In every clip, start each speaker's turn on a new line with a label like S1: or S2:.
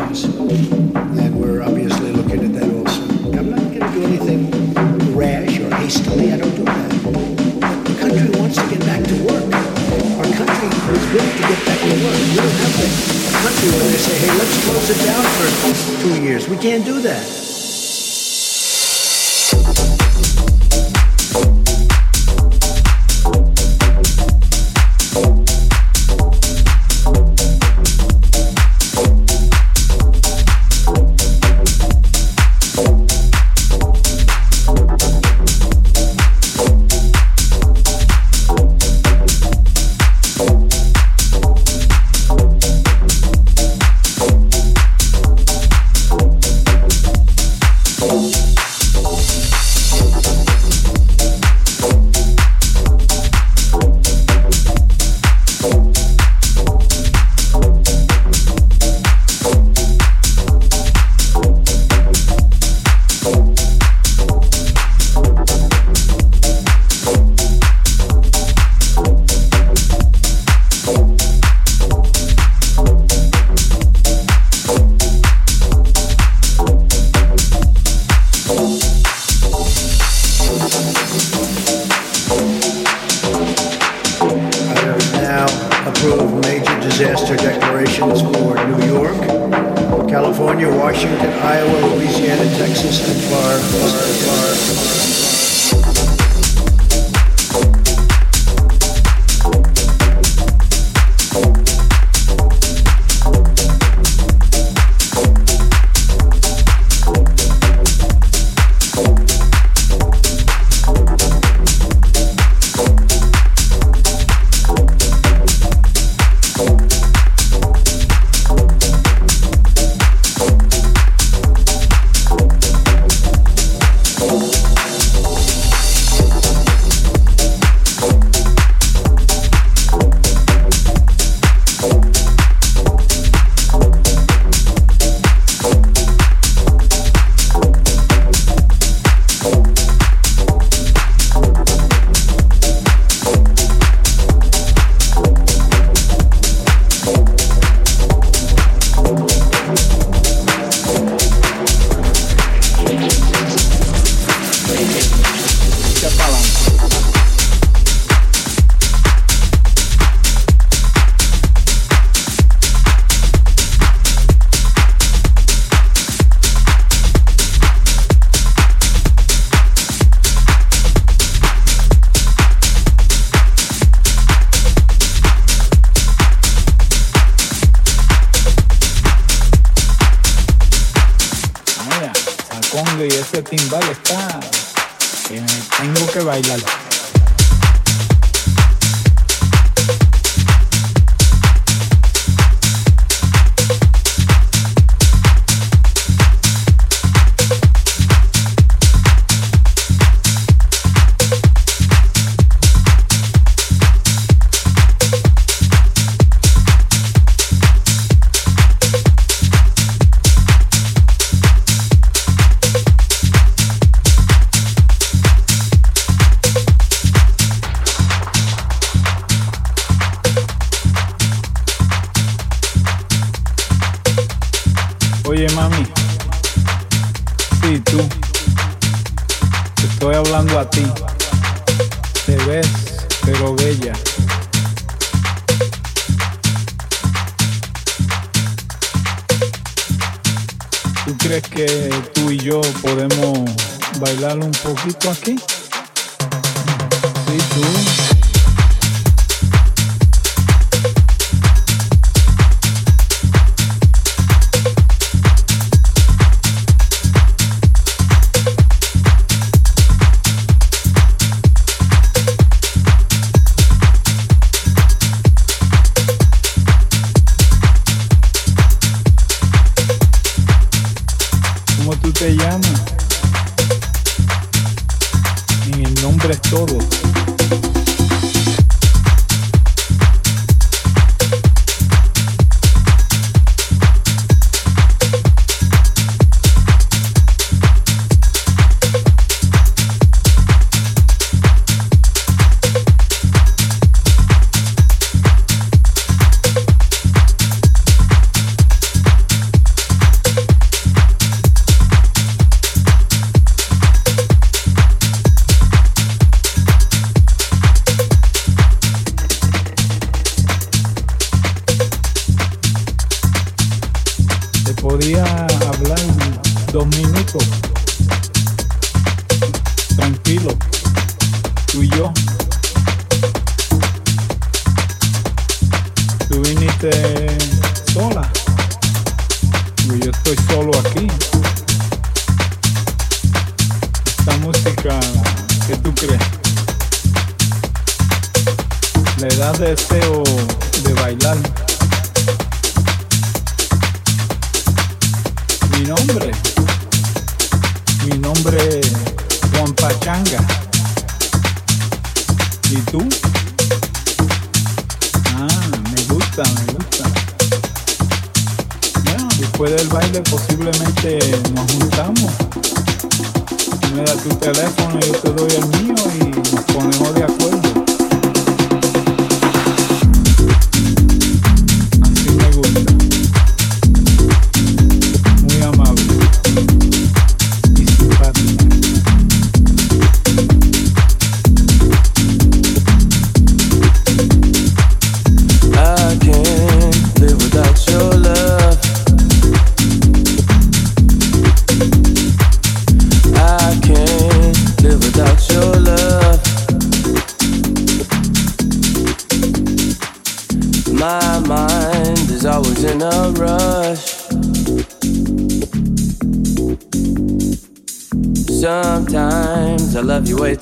S1: other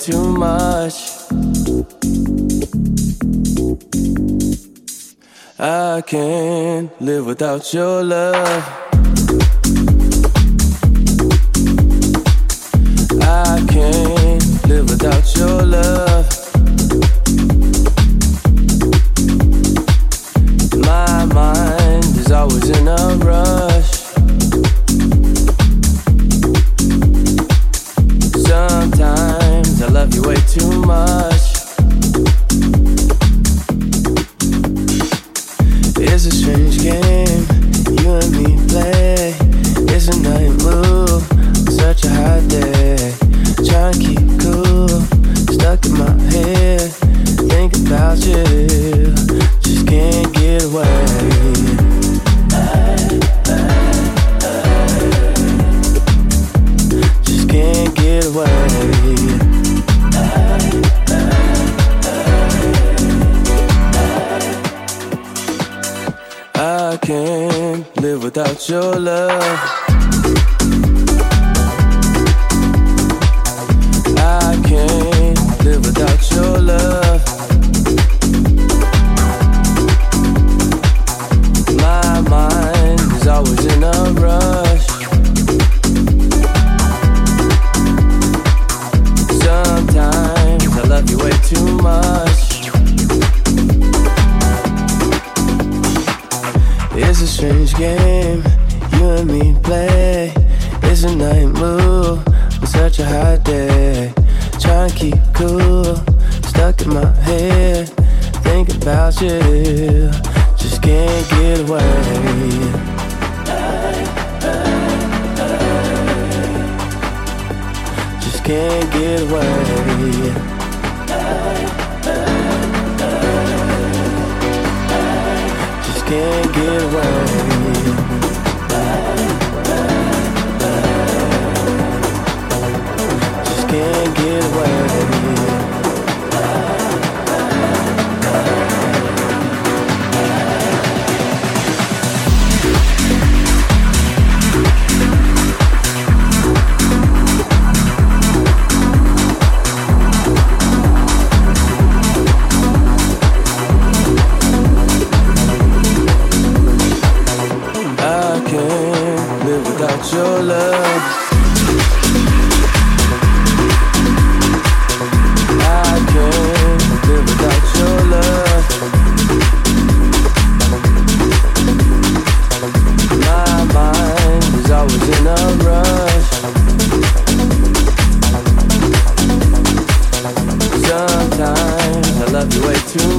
S2: too much. I can't live without your love.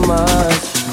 S2: Much.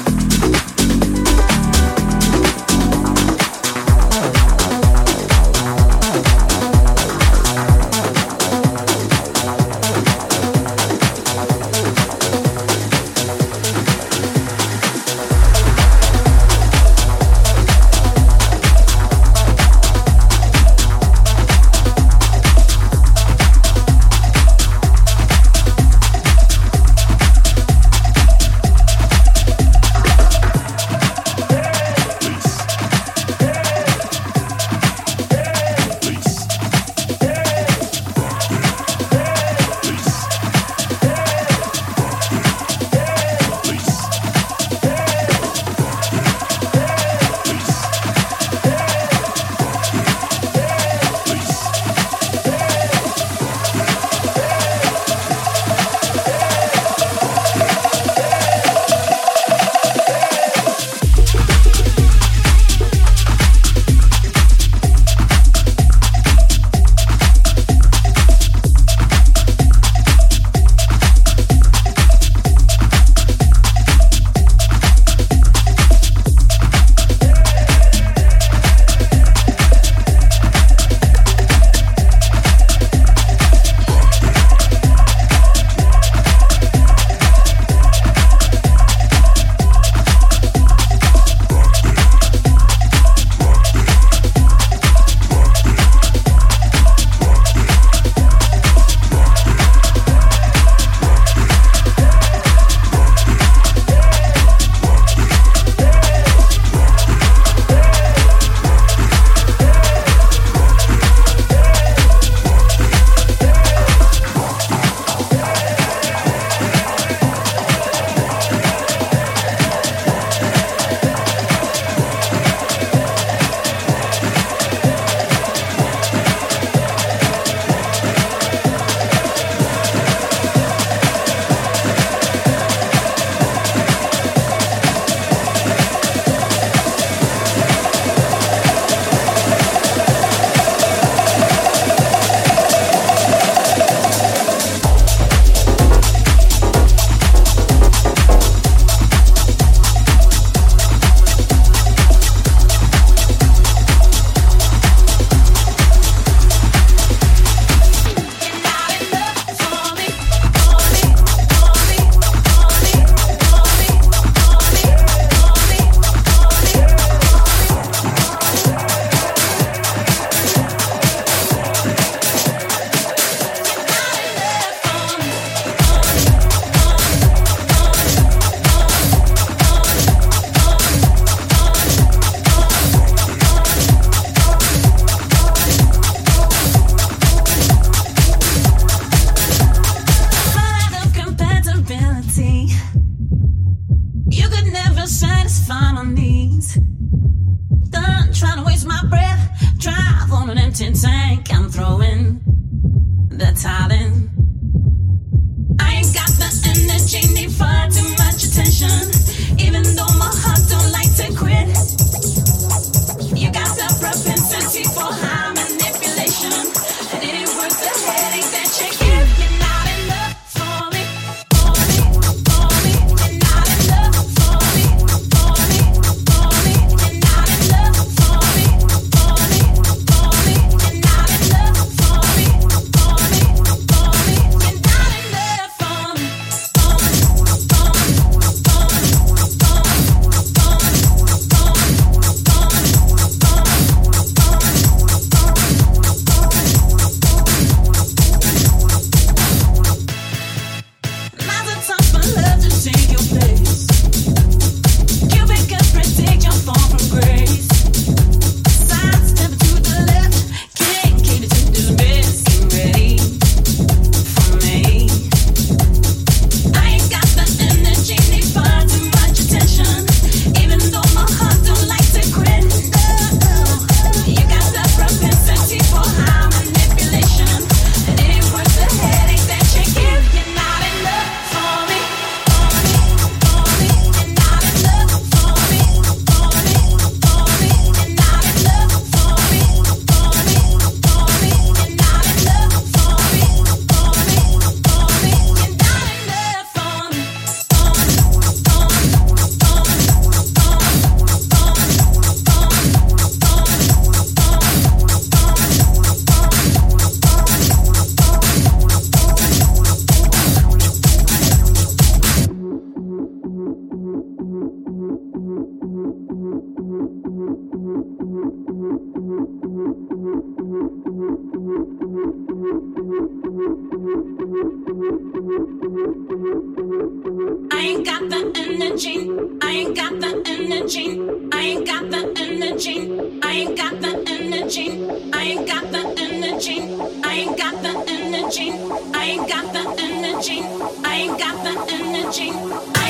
S2: energy. I
S3: ain't got the energy. I ain't got the energy. I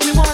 S4: We want